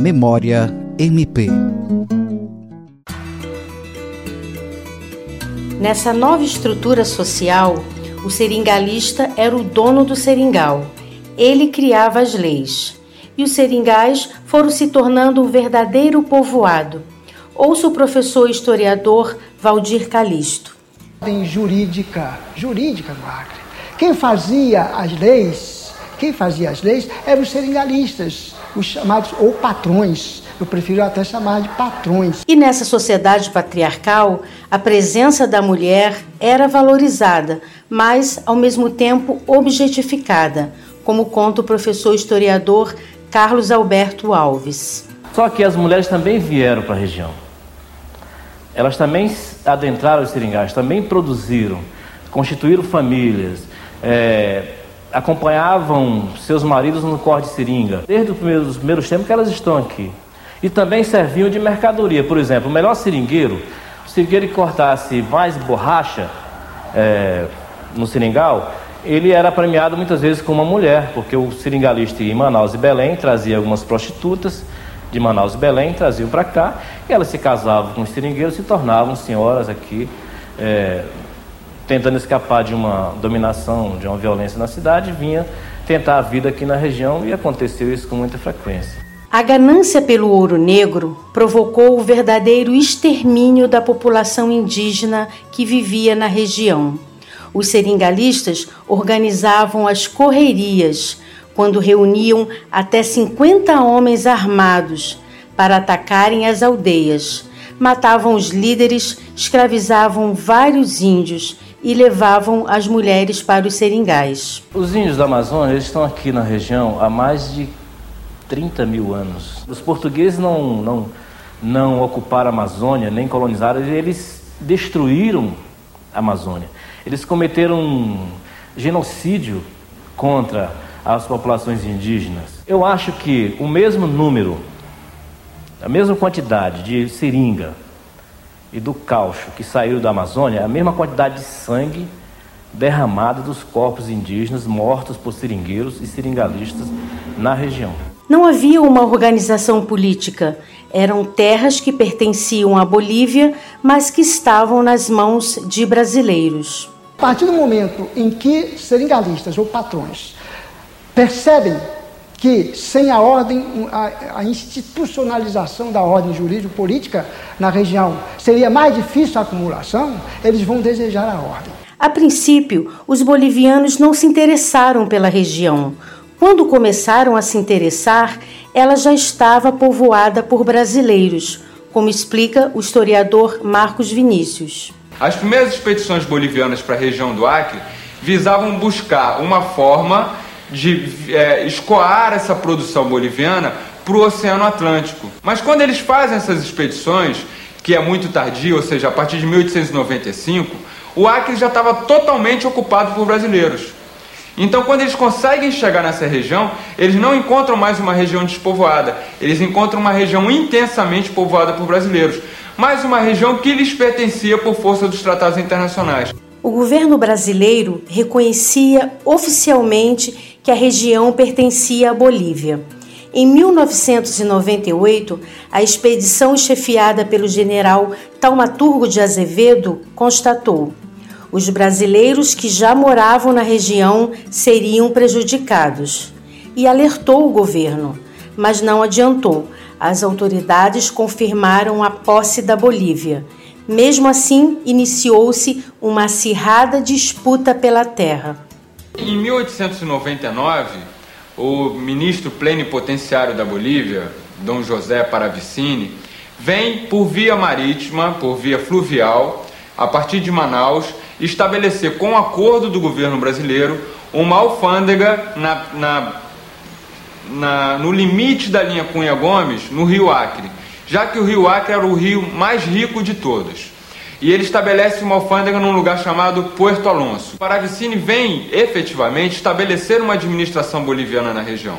Memória MP. Nessa nova estrutura social, o seringalista era o dono do seringal. Ele criava as leis. E os seringais foram se tornando um verdadeiro povoado. Ouça o professor historiador Valdir Calisto. Em jurídica, jurídica no Acre. Quem fazia as leis, quem fazia as leis eram os seringalistas, os chamados ou patrões. Eu prefiro até chamar de patrões. E nessa sociedade patriarcal, a presença da mulher era valorizada, mas ao mesmo tempo objetificada, como conta o professor historiador Carlos Alberto Alves. Só que as mulheres também vieram para a região. Elas também adentraram os seringais, também produziram, constituíram famílias, é, acompanhavam seus maridos no corte de seringa. Desde os primeiros, os primeiros tempos que elas estão aqui. E também serviam de mercadoria. Por exemplo, o melhor seringueiro, o seringueiro que cortasse mais borracha é, no seringal, ele era premiado muitas vezes com uma mulher, porque o seringalista em Manaus e Belém trazia algumas prostitutas de Manaus e Belém, traziam para cá, e elas se casavam com os seringueiros, se tornavam senhoras aqui, é, tentando escapar de uma dominação, de uma violência na cidade, vinha tentar a vida aqui na região e aconteceu isso com muita frequência. A ganância pelo ouro negro provocou o verdadeiro extermínio da população indígena que vivia na região. Os seringalistas organizavam as correrias, quando reuniam até 50 homens armados para atacarem as aldeias. Matavam os líderes, escravizavam vários índios e levavam as mulheres para os seringais. Os índios da Amazônia estão aqui na região há mais de 30 mil anos. Os portugueses não, não, não ocuparam a Amazônia, nem colonizaram, eles destruíram a Amazônia. Eles cometeram um genocídio contra as populações indígenas. Eu acho que o mesmo número, a mesma quantidade de seringa e do caucho que saiu da Amazônia, a mesma quantidade de sangue derramado dos corpos indígenas mortos por seringueiros e seringalistas na região. Não havia uma organização política. Eram terras que pertenciam à Bolívia, mas que estavam nas mãos de brasileiros. A partir do momento em que seringalistas ou patrões percebem que sem a ordem, a, a, institucionalização da ordem jurídico-política na região seria mais difícil a acumulação, eles vão desejar a ordem. A princípio, os bolivianos não se interessaram pela região. Quando começaram a se interessar, ela já estava povoada por brasileiros, como explica o historiador Marcos Vinícius. As primeiras expedições bolivianas para a região do Acre visavam buscar uma forma de é, escoar essa produção boliviana para o Oceano Atlântico. Mas quando eles fazem essas expedições, que é muito tardio, ou seja, a partir de 1895, o Acre já estava totalmente ocupado por brasileiros. Então, quando eles conseguem chegar nessa região, eles não encontram mais uma região despovoada, eles encontram uma região intensamente povoada por brasileiros mais uma região que lhes pertencia por força dos tratados internacionais. O governo brasileiro reconhecia oficialmente que a região pertencia à Bolívia. Em 1998, a expedição chefiada pelo general Taumaturgo de Azevedo constatou: os brasileiros que já moravam na região seriam prejudicados e alertou o governo, mas não adiantou as autoridades confirmaram a posse da Bolívia. Mesmo assim, iniciou-se uma acirrada disputa pela terra. Em 1899, o ministro plenipotenciário da Bolívia, Dom José Paravicini, vem por via marítima, por via fluvial, a partir de Manaus, estabelecer, com acordo do governo brasileiro, uma alfândega na, na na, no limite da linha Cunha Gomes, no Rio Acre, já que o Rio Acre era o rio mais rico de todos. E ele estabelece uma alfândega num lugar chamado Puerto Alonso. Paravicini vem efetivamente estabelecer uma administração boliviana na região.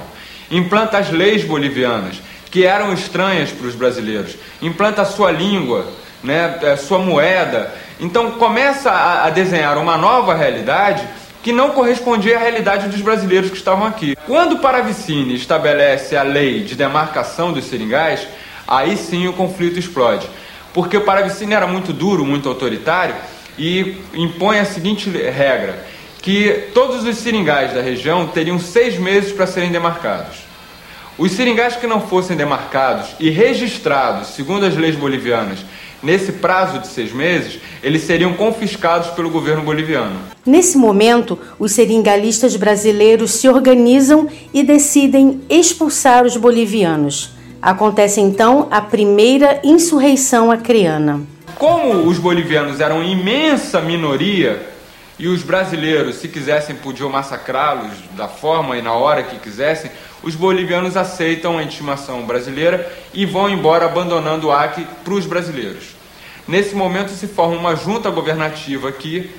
Implanta as leis bolivianas, que eram estranhas para os brasileiros. Implanta a sua língua, né, a sua moeda. Então começa a, a desenhar uma nova realidade que não correspondia à realidade dos brasileiros que estavam aqui. Quando Paravicini estabelece a lei de demarcação dos seringais, aí sim o conflito explode. Porque o Paravicini era muito duro, muito autoritário e impõe a seguinte regra: que todos os seringais da região teriam seis meses para serem demarcados. Os seringais que não fossem demarcados e registrados segundo as leis bolivianas nesse prazo de seis meses, eles seriam confiscados pelo governo boliviano. Nesse momento, os seringalistas brasileiros se organizam e decidem expulsar os bolivianos. Acontece então a primeira insurreição acreana. Como os bolivianos eram imensa minoria e os brasileiros, se quisessem, podiam massacrá-los da forma e na hora que quisessem, os bolivianos aceitam a intimação brasileira e vão embora abandonando o Acre para os brasileiros. Nesse momento se forma uma junta governativa aqui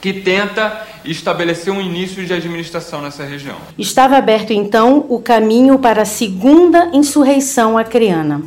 que tenta estabelecer um início de administração nessa região. Estava aberto então o caminho para a segunda insurreição acreana.